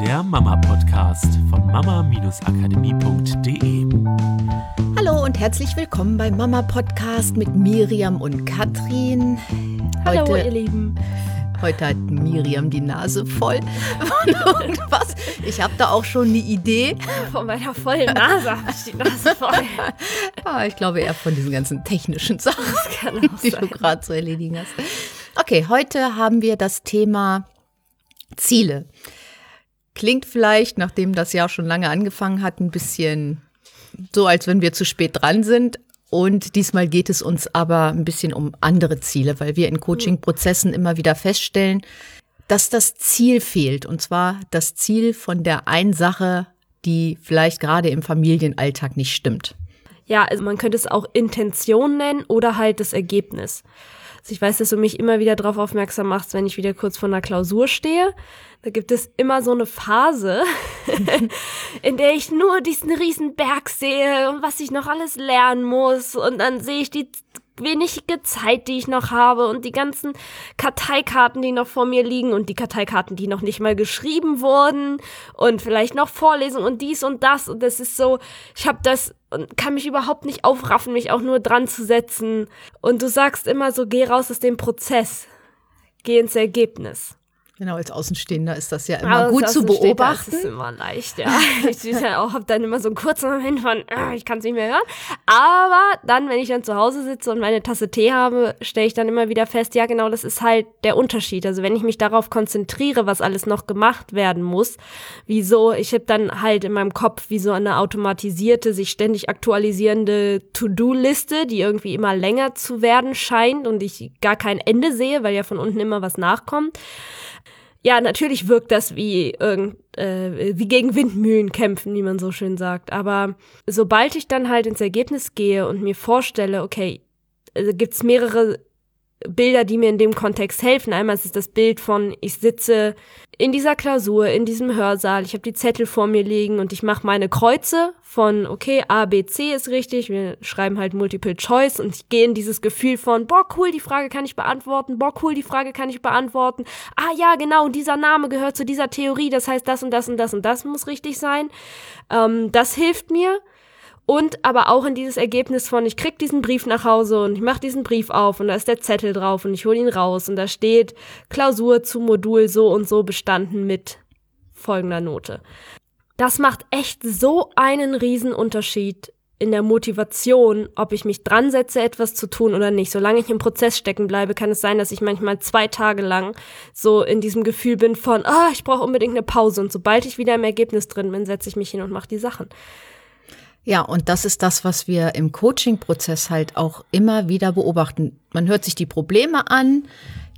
der Mama-Podcast von mama-akademie.de. Hallo und herzlich willkommen beim Mama Podcast mit Miriam und Katrin. Hallo, ihr Lieben. Heute hat Miriam die Nase voll von irgendwas. Ich habe da auch schon eine Idee. Von meiner vollen Nase habe ich die Nase voll. Ah, ich glaube eher von diesen ganzen technischen Sachen, die sein. du gerade zu erledigen hast. Okay, heute haben wir das Thema Ziele. Klingt vielleicht, nachdem das Jahr schon lange angefangen hat, ein bisschen so, als wenn wir zu spät dran sind. Und diesmal geht es uns aber ein bisschen um andere Ziele, weil wir in Coaching-Prozessen immer wieder feststellen, dass das Ziel fehlt. Und zwar das Ziel von der einen Sache, die vielleicht gerade im Familienalltag nicht stimmt. Ja, also man könnte es auch Intention nennen oder halt das Ergebnis. Also ich weiß, dass du mich immer wieder darauf aufmerksam machst, wenn ich wieder kurz vor einer Klausur stehe. Da gibt es immer so eine Phase, in der ich nur diesen riesen Berg sehe und was ich noch alles lernen muss. Und dann sehe ich die wenige Zeit, die ich noch habe und die ganzen Karteikarten, die noch vor mir liegen und die Karteikarten, die noch nicht mal geschrieben wurden und vielleicht noch Vorlesungen und dies und das. Und das ist so, ich habe das und kann mich überhaupt nicht aufraffen, mich auch nur dran zu setzen. Und du sagst immer so, geh raus aus dem Prozess, geh ins Ergebnis. Genau, als Außenstehender ist das ja immer Aber gut das zu beobachten. ist immer leicht, ja. Ich ja auch, hab dann immer so einen kurzen Moment von, äh, ich kann es nicht mehr hören. Aber dann, wenn ich dann zu Hause sitze und meine Tasse Tee habe, stelle ich dann immer wieder fest, ja genau, das ist halt der Unterschied. Also wenn ich mich darauf konzentriere, was alles noch gemacht werden muss, wieso, ich habe dann halt in meinem Kopf wie so eine automatisierte, sich ständig aktualisierende To-Do-Liste, die irgendwie immer länger zu werden scheint und ich gar kein Ende sehe, weil ja von unten immer was nachkommt. Ja, natürlich wirkt das wie irgend, äh, wie gegen Windmühlen kämpfen, wie man so schön sagt. Aber sobald ich dann halt ins Ergebnis gehe und mir vorstelle, okay, also gibt's mehrere Bilder, die mir in dem Kontext helfen. Einmal ist es das Bild von, ich sitze in dieser Klausur, in diesem Hörsaal, ich habe die Zettel vor mir liegen und ich mache meine Kreuze von, okay, A, B, C ist richtig, wir schreiben halt Multiple Choice und ich gehe in dieses Gefühl von, boah, cool, die Frage kann ich beantworten, boah, cool, die Frage kann ich beantworten. Ah ja, genau, dieser Name gehört zu dieser Theorie, das heißt, das und das und das und das muss richtig sein. Ähm, das hilft mir. Und aber auch in dieses Ergebnis von, ich krieg diesen Brief nach Hause und ich mache diesen Brief auf und da ist der Zettel drauf und ich hole ihn raus und da steht Klausur zu Modul so und so bestanden mit folgender Note. Das macht echt so einen riesen Unterschied in der Motivation, ob ich mich dran setze, etwas zu tun oder nicht. Solange ich im Prozess stecken bleibe, kann es sein, dass ich manchmal zwei Tage lang so in diesem Gefühl bin von, ah, ich brauche unbedingt eine Pause. Und sobald ich wieder im Ergebnis drin bin, setze ich mich hin und mache die Sachen. Ja, und das ist das, was wir im Coaching-Prozess halt auch immer wieder beobachten. Man hört sich die Probleme an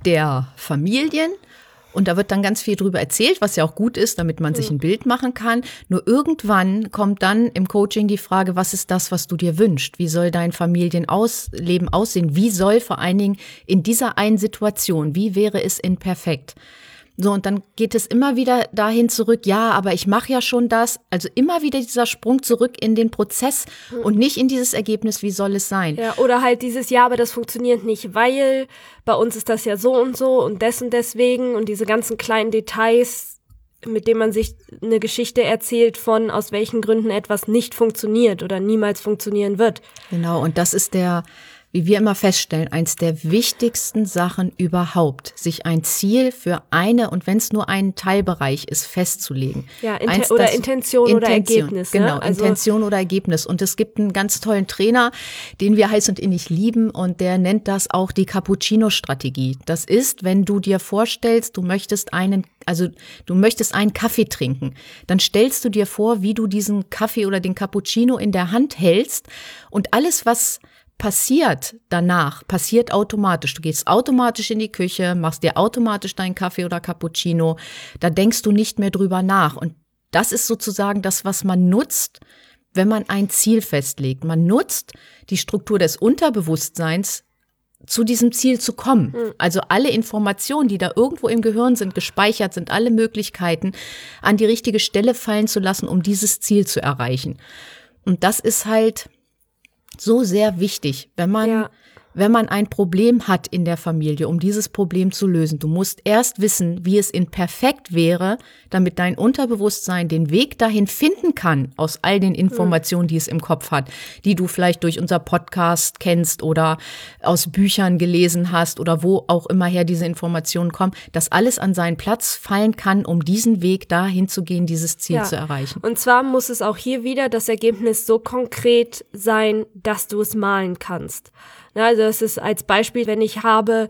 der Familien und da wird dann ganz viel drüber erzählt, was ja auch gut ist, damit man sich ein Bild machen kann. Nur irgendwann kommt dann im Coaching die Frage, was ist das, was du dir wünschst? Wie soll dein Familienleben aussehen? Wie soll vor allen Dingen in dieser einen Situation, wie wäre es in perfekt? So, und dann geht es immer wieder dahin zurück, ja, aber ich mache ja schon das. Also immer wieder dieser Sprung zurück in den Prozess und nicht in dieses Ergebnis, wie soll es sein. Ja, oder halt dieses, ja, aber das funktioniert nicht, weil bei uns ist das ja so und so und des und deswegen und diese ganzen kleinen Details, mit denen man sich eine Geschichte erzählt von, aus welchen Gründen etwas nicht funktioniert oder niemals funktionieren wird. Genau, und das ist der, wie wir immer feststellen, eins der wichtigsten Sachen überhaupt, sich ein Ziel für eine und wenn es nur ein Teilbereich ist, festzulegen. Ja, Inte Eins, oder das- Intention, oder Ergebnis. Genau, ne? also, Intention oder Ergebnis. Und es gibt einen ganz tollen Trainer, den wir heiß und innig lieben und der nennt das auch die Cappuccino-Strategie. Das ist, wenn du dir vorstellst, du möchtest einen, also du möchtest einen Kaffee trinken, dann stellst du dir vor, wie du diesen Kaffee oder den Cappuccino in der Hand hältst und alles, was passiert danach, passiert automatisch. Du gehst automatisch in die Küche, machst dir automatisch deinen Kaffee oder Cappuccino. Da denkst du nicht mehr drüber nach. Und das ist sozusagen das, was man nutzt, wenn man ein Ziel festlegt. Man nutzt die Struktur des Unterbewusstseins, zu diesem Ziel zu kommen. Also alle Informationen, die da irgendwo im Gehirn sind, gespeichert sind, alle Möglichkeiten an die richtige Stelle fallen zu lassen, um dieses Ziel zu erreichen. Und das ist halt so sehr wichtig, wenn man Ja. Wenn man ein Problem hat in der Familie, um dieses Problem zu lösen. Du musst erst wissen, wie es in perfekt wäre, damit dein Unterbewusstsein den Weg dahin finden kann, aus all den Informationen, die es im Kopf hat, die du vielleicht durch unser Podcast kennst oder aus Büchern gelesen hast oder wo auch immer her diese Informationen kommen, dass alles an seinen Platz fallen kann, um diesen Weg dahin zu gehen, dieses Ziel Ja. zu erreichen. Und zwar muss es auch hier wieder das Ergebnis so konkret sein, dass du es malen kannst. Na, also das ist als Beispiel, wenn ich habe,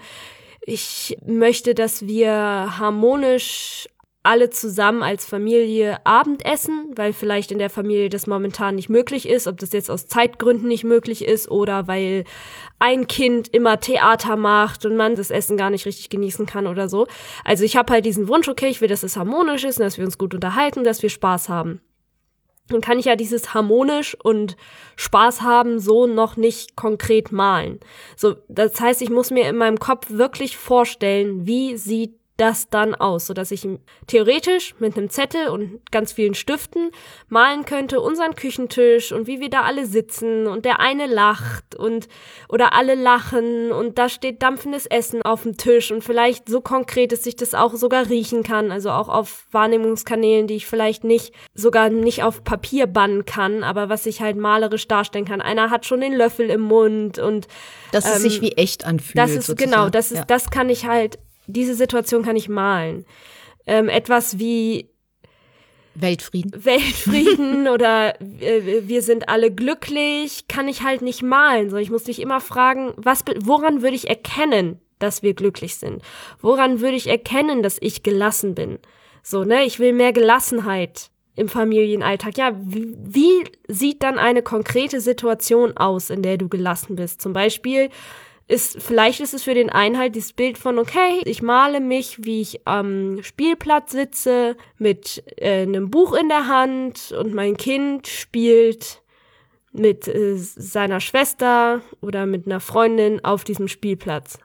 ich möchte, dass wir harmonisch alle zusammen als Familie Abendessen, weil vielleicht in der Familie das momentan nicht möglich ist, ob das jetzt aus Zeitgründen nicht möglich ist oder weil ein Kind immer Theater macht und man das Essen gar nicht richtig genießen kann oder so. Also ich habe halt diesen Wunsch, okay, ich will, dass es harmonisch ist und dass wir uns gut unterhalten, dass wir Spaß haben. Dann kann ich ja dieses harmonisch und Spaß haben so noch nicht konkret malen. So, das heißt, ich muss mir in meinem Kopf wirklich vorstellen, wie sieht das dann aus, so dass ich theoretisch mit einem Zettel und ganz vielen Stiften malen könnte unseren Küchentisch und wie wir da alle sitzen und der eine lacht und oder alle lachen und da steht dampfendes Essen auf dem Tisch und vielleicht so konkret, dass ich das auch sogar riechen kann, also auch auf Wahrnehmungskanälen, die ich vielleicht nicht sogar nicht auf Papier bannen kann, aber was ich halt malerisch darstellen kann. Einer hat schon den Löffel im Mund und Dass es Ähm, sich wie echt anfühlt. das ist sozusagen. genau, das ist, Ja. das kann ich halt, diese Situation kann ich malen. Ähm, etwas wie Weltfrieden. Weltfrieden oder äh, wir sind alle glücklich, kann ich halt nicht malen. So, ich muss dich immer fragen, was, woran würde ich erkennen, dass wir glücklich sind? Woran würde ich erkennen, dass ich gelassen bin? So, ne, ich will mehr Gelassenheit im Familienalltag. Ja, wie, wie sieht dann eine konkrete Situation aus, in der du gelassen bist? Zum Beispiel ist, vielleicht ist es für den einen halt dieses Bild von, okay, ich male mich, wie ich am Spielplatz sitze, mit äh, einem Buch in der Hand und mein Kind spielt mit äh, seiner Schwester oder mit einer Freundin auf diesem Spielplatz.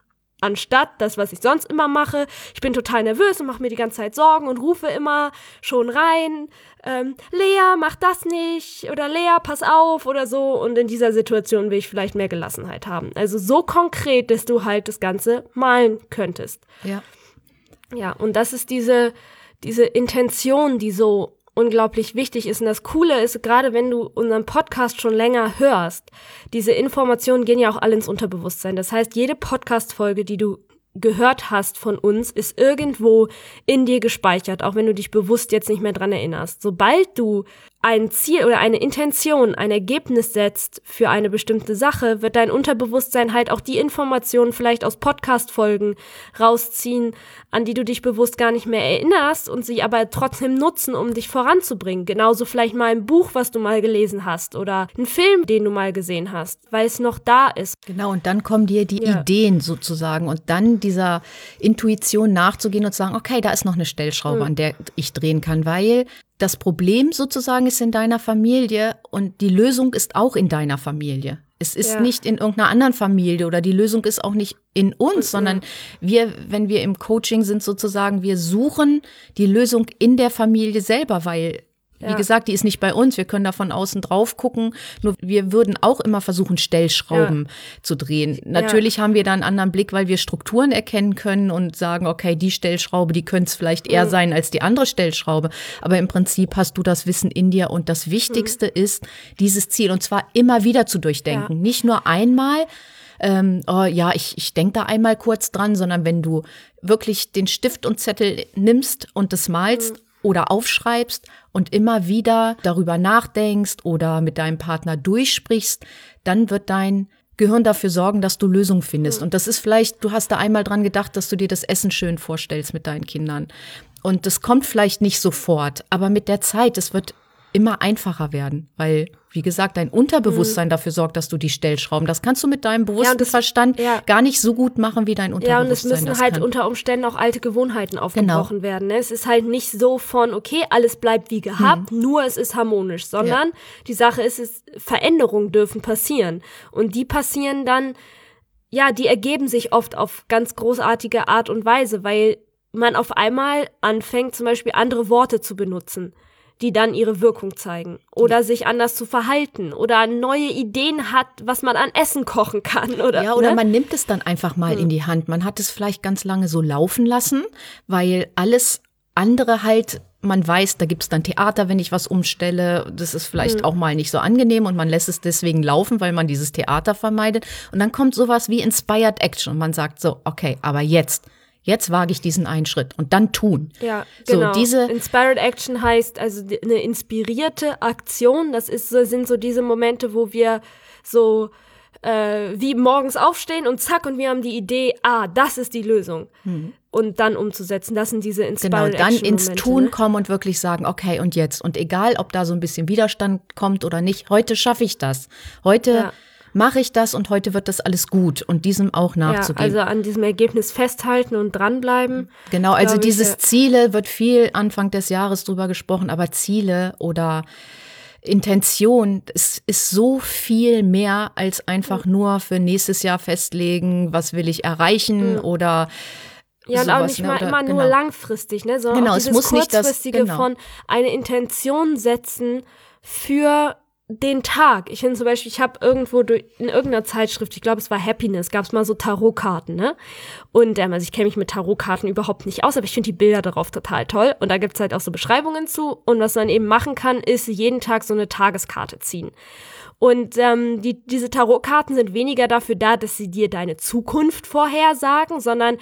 Anstatt das, was ich sonst immer mache, ich bin total nervös und mache mir die ganze Zeit Sorgen und rufe immer schon rein, ähm, Lea, mach das nicht oder Lea, pass auf oder so. Und in dieser Situation will ich vielleicht mehr Gelassenheit haben. Also so konkret, dass du halt das Ganze malen könntest. Ja. Ja, und das ist diese, diese Intention, die so unglaublich wichtig ist. Und das Coole ist, gerade wenn du unseren Podcast schon länger hörst, diese Informationen gehen ja auch alle ins Unterbewusstsein. Das heißt, jede Podcast-Folge, die du gehört hast von uns, ist irgendwo in dir gespeichert, auch wenn du dich bewusst jetzt nicht mehr dran erinnerst. Sobald du ein Ziel oder eine Intention, ein Ergebnis setzt für eine bestimmte Sache, wird dein Unterbewusstsein halt auch die Informationen vielleicht aus Podcast-Folgen rausziehen, an die du dich bewusst gar nicht mehr erinnerst und sie aber trotzdem nutzen, um dich voranzubringen. Genauso vielleicht mal ein Buch, was du mal gelesen hast oder ein Film, den du mal gesehen hast, weil es noch da ist. Genau, und dann kommen dir die Ja. Ideen sozusagen und dann dieser Intuition nachzugehen und zu sagen, okay, da ist noch eine Stellschraube, Hm. an der ich drehen kann, weil das Problem sozusagen ist in deiner Familie und die Lösung ist auch in deiner Familie. Es ist Ja. nicht in irgendeiner anderen Familie oder die Lösung ist auch nicht in uns, sondern wir, wenn wir im Coaching sind sozusagen, wir suchen die Lösung in der Familie selber, weil wie Ja. gesagt, die ist nicht bei uns. Wir können da von außen drauf gucken. Nur wir würden auch immer versuchen, Stellschrauben zu drehen. Natürlich haben wir da einen anderen Blick, weil wir Strukturen erkennen können und sagen, okay, die Stellschraube, die könnte es vielleicht eher sein als die andere Stellschraube. Aber im Prinzip hast du das Wissen in dir und das Wichtigste ist, dieses Ziel und zwar immer wieder zu durchdenken. Ja. Nicht nur einmal, ähm, oh ja, ich, ich denke da einmal kurz dran, sondern wenn du wirklich den Stift und Zettel nimmst und das malst oder aufschreibst und immer wieder darüber nachdenkst oder mit deinem Partner durchsprichst, dann wird dein Gehirn dafür sorgen, dass du Lösungen findest. Und das ist vielleicht, du hast da einmal dran gedacht, dass du dir das Essen schön vorstellst mit deinen Kindern. Und das kommt vielleicht nicht sofort, aber mit der Zeit, es wird immer einfacher werden, weil, wie gesagt, dein Unterbewusstsein dafür sorgt, dass du die Stellschrauben, das kannst du mit deinem bewussten das- Verstand ja. gar nicht so gut machen, wie dein Ja, und es Unterbewusstsein müssen das halt kann. unter Umständen auch alte Gewohnheiten aufgebrochen Genau. werden. Ne? Es ist halt nicht so von, okay, alles bleibt wie gehabt, Hm. nur es ist harmonisch, sondern die Sache ist, es, Veränderungen dürfen passieren. Und die passieren dann, ja, die ergeben sich oft auf ganz großartige Art und Weise, weil man auf einmal anfängt, zum Beispiel andere Worte zu benutzen. Die dann ihre Wirkung zeigen. Oder sich anders zu verhalten. Oder neue Ideen hat, was man an Essen kochen kann. Oder, ja, oder ne? man nimmt es dann einfach mal in die Hand. Man hat es vielleicht ganz lange so laufen lassen, weil alles andere halt, man weiß, da gibt's dann Theater, wenn ich was umstelle. Das ist vielleicht auch mal nicht so angenehm und man lässt es deswegen laufen, weil man dieses Theater vermeidet. Und dann kommt sowas wie Inspired Action und man sagt so, okay, aber jetzt. Jetzt wage ich diesen einen Schritt und dann tun. Ja, So, genau. diese- Inspired Action heißt also eine inspirierte Aktion. Das ist, so- sind so diese Momente, wo wir so äh, wie morgens aufstehen und zack und wir haben die Idee, ah, das ist die Lösung. Und dann umzusetzen. Das sind diese Inspired Genau, dann ins Tun ne? kommen und wirklich sagen, okay, und jetzt. Und egal, ob da so ein bisschen Widerstand kommt oder nicht, heute schaffe ich das. Heute Ja. Mache ich das und heute wird das alles gut und diesem auch Ja, nachzugehen. also an diesem Ergebnis festhalten und dranbleiben. Genau, also ich, dieses ja. Ziele wird viel Anfang des Jahres drüber gesprochen, aber Ziele oder Intention, es ist so viel mehr als einfach nur für nächstes Jahr festlegen, was will ich erreichen oder Ja, und auch sowas, nicht ne, mal oder- immer nur genau. langfristig, ne? Sondern Genau, auch es dieses muss nicht das- kurzfristige genau. von eine Intention setzen für den Tag. Ich finde zum Beispiel, ich habe irgendwo durch, in irgendeiner Zeitschrift, ich glaube, es war Happiness, gab es mal so Tarotkarten, ne? Und ähm, also ich kenne mich mit Tarotkarten überhaupt nicht aus, aber ich finde die Bilder darauf total toll. Und da gibt's halt auch so Beschreibungen zu. Und was man eben machen kann, ist jeden Tag so eine Tageskarte ziehen. Und ähm, die, diese Tarotkarten sind weniger dafür da, dass sie dir deine Zukunft vorhersagen, sondern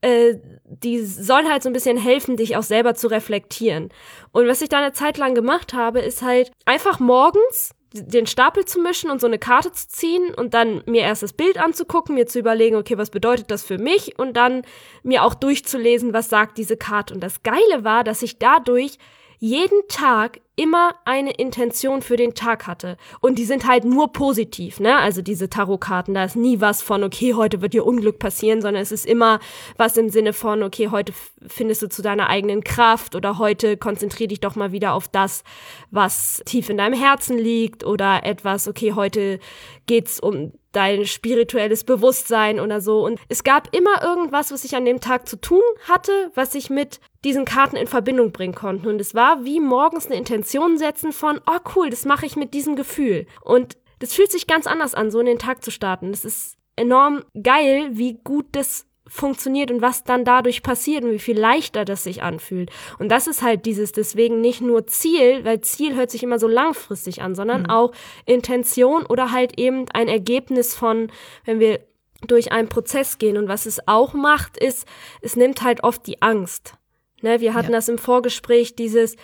äh, die sollen halt so ein bisschen helfen, dich auch selber zu reflektieren. Und was ich da eine Zeit lang gemacht habe, ist halt einfach morgens den Stapel zu mischen und so eine Karte zu ziehen und dann mir erst das Bild anzugucken, mir zu überlegen, okay, was bedeutet das für mich und dann mir auch durchzulesen, was sagt diese Karte. Und das Geile war, dass ich dadurch jeden Tag immer eine Intention für den Tag hatte. Und die sind halt nur positiv, ne? Also diese Tarotkarten, da ist nie was von, okay, heute wird dir Unglück passieren, sondern es ist immer was im Sinne von, okay, heute findest du zu deiner eigenen Kraft oder heute konzentrier dich doch mal wieder auf das, was tief in deinem Herzen liegt oder etwas, okay, heute geht's um dein spirituelles Bewusstsein oder so. Und es gab immer irgendwas, was ich an dem Tag zu tun hatte, was ich mit diesen Karten in Verbindung bringen konnte. Und es war wie morgens eine Intention setzen von, oh cool, das mache ich mit diesem Gefühl. Und das fühlt sich ganz anders an, so in den Tag zu starten. Das ist enorm geil, wie gut das funktioniert und was dann dadurch passiert und wie viel leichter das sich anfühlt. Und das ist halt dieses deswegen nicht nur Ziel, weil Ziel hört sich immer so langfristig an, sondern auch Intention oder halt eben ein Ergebnis von, wenn wir durch einen Prozess gehen. Und was es auch macht, ist, es nimmt halt oft die Angst. Ne, wir hatten Ja. das im Vorgespräch, dieses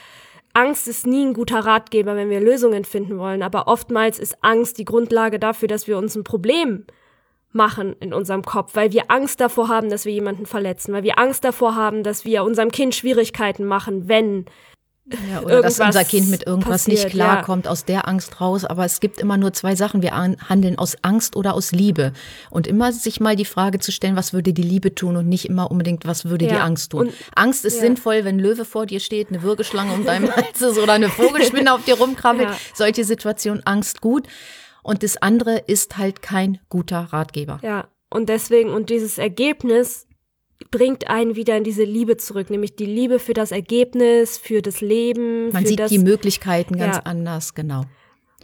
Angst ist nie ein guter Ratgeber, wenn wir Lösungen finden wollen. Aber oftmals ist Angst die Grundlage dafür, dass wir uns ein Problem machen in unserem Kopf, weil wir Angst davor haben, dass wir jemanden verletzen, weil wir Angst davor haben, dass wir unserem Kind Schwierigkeiten machen, wenn Ja, oder dass irgendwas unser Kind mit irgendwas nicht passiert, ja. klarkommt, aus der Angst raus. Aber es gibt immer nur zwei Sachen. Wir an- handeln aus Angst oder aus Liebe. Und immer sich mal die Frage zu stellen, was würde die Liebe tun und nicht immer unbedingt, was würde die Ja, Angst tun. und- Angst ist ja. sinnvoll, wenn ein Löwe vor dir steht, eine Würgeschlange um deinem Hals ist oder eine Vogelspinne auf dir rumkrabbelt. Ja. Solche Situationen, Angst gut. Und das andere ist halt kein guter Ratgeber. Ja, und deswegen, und dieses Ergebnis bringt einen wieder in diese Liebe zurück, nämlich die Liebe für das Ergebnis, für das Leben. Man sieht das, die Möglichkeiten ganz Ja. anders, genau.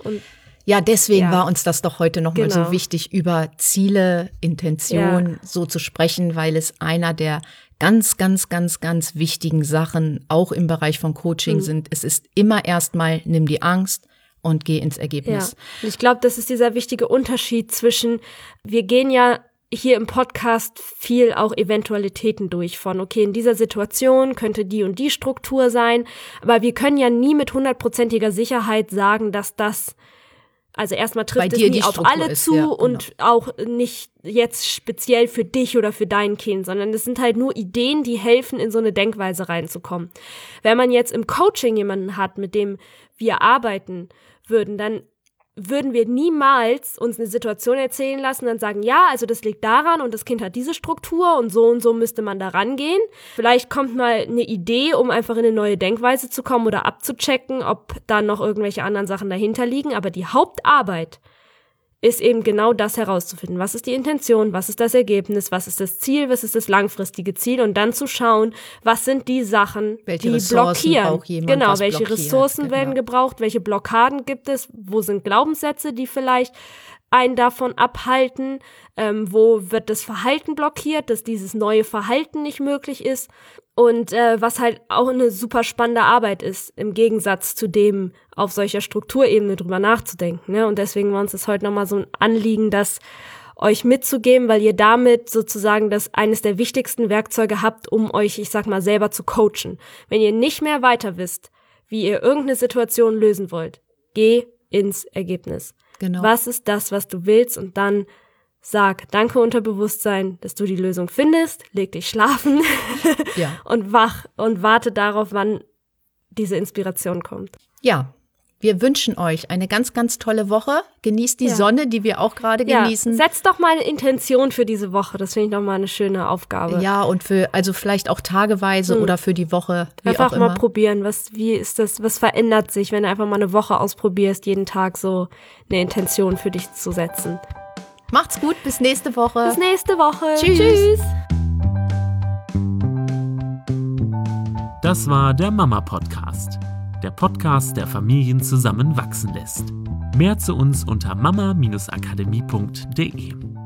Und Ja, deswegen Ja. war uns das doch heute nochmal Genau. so wichtig, über Ziele, Intention so zu sprechen, weil es einer der ganz, ganz, ganz, ganz wichtigen Sachen auch im Bereich von Coaching Mhm. sind. Es ist immer erstmal, nimm die Angst und geh ins Ja, Ergebnis. und ich glaube, das ist dieser wichtige Unterschied zwischen, wir gehen ja hier im Podcast viel auch Eventualitäten durch von, okay, in dieser Situation könnte die und die Struktur sein, aber wir können ja nie mit hundertprozentiger Sicherheit sagen, dass das also erstmal trifft es nie die auf alle ist, zu ja, genau. und auch nicht jetzt speziell für dich oder für dein Kind, sondern es sind halt nur Ideen, die helfen, in so eine Denkweise reinzukommen. Wenn man jetzt im Coaching jemanden hat, mit dem wir arbeiten würden, dann würden wir niemals uns eine Situation erzählen lassen und sagen, ja, also das liegt daran und das Kind hat diese Struktur und so und so müsste man da rangehen. Vielleicht kommt mal eine Idee, um einfach in eine neue Denkweise zu kommen oder abzuchecken, ob da noch irgendwelche anderen Sachen dahinter liegen, aber die Hauptarbeit ist eben genau das herauszufinden. Was ist die Intention? Was ist das Ergebnis? Was ist das Ziel? Was ist das langfristige Ziel? Und dann zu schauen, was sind die Sachen, Welche die Ressourcen blockieren. genau, welche Ressourcen genau. werden gebraucht? Welche Blockaden gibt es? Wo sind Glaubenssätze, die vielleicht einen davon abhalten? Ähm, wo wird das Verhalten blockiert, dass dieses neue Verhalten nicht möglich ist? Und äh, was halt auch eine super spannende Arbeit ist, im Gegensatz zu dem, auf solcher Strukturebene drüber nachzudenken. Ne? Und deswegen war uns das heute nochmal so ein Anliegen, das euch mitzugeben, weil ihr damit sozusagen das eines der wichtigsten Werkzeuge habt, um euch, ich sag mal, selber zu coachen. Wenn ihr nicht mehr weiter wisst, wie ihr irgendeine Situation lösen wollt, geh ins Ergebnis. Genau. Was ist das, was du willst? Und dann sag Danke Unterbewusstsein, dass du die Lösung findest, leg dich schlafen Ja. und wach und warte darauf, wann diese Inspiration kommt. Ja. Wir wünschen euch eine ganz, ganz tolle Woche. Genießt die Ja. Sonne, die wir auch gerade genießen. Ja, setz doch mal eine Intention für diese Woche. Das finde ich doch mal eine schöne Aufgabe. Ja, und für, also vielleicht auch tageweise oder für die Woche, wie Hm. Einfach auch mal immer. probieren, was, wie ist das, was verändert sich, wenn du einfach mal eine Woche ausprobierst, jeden Tag so eine Intention für dich zu setzen. Macht's gut, bis nächste Woche. Bis nächste Woche. Tschüss. Tschüss. Das war der Mama Podcast. Der Podcast, der Familien zusammenwachsen lässt. Mehr zu uns unter mama-akademie.de.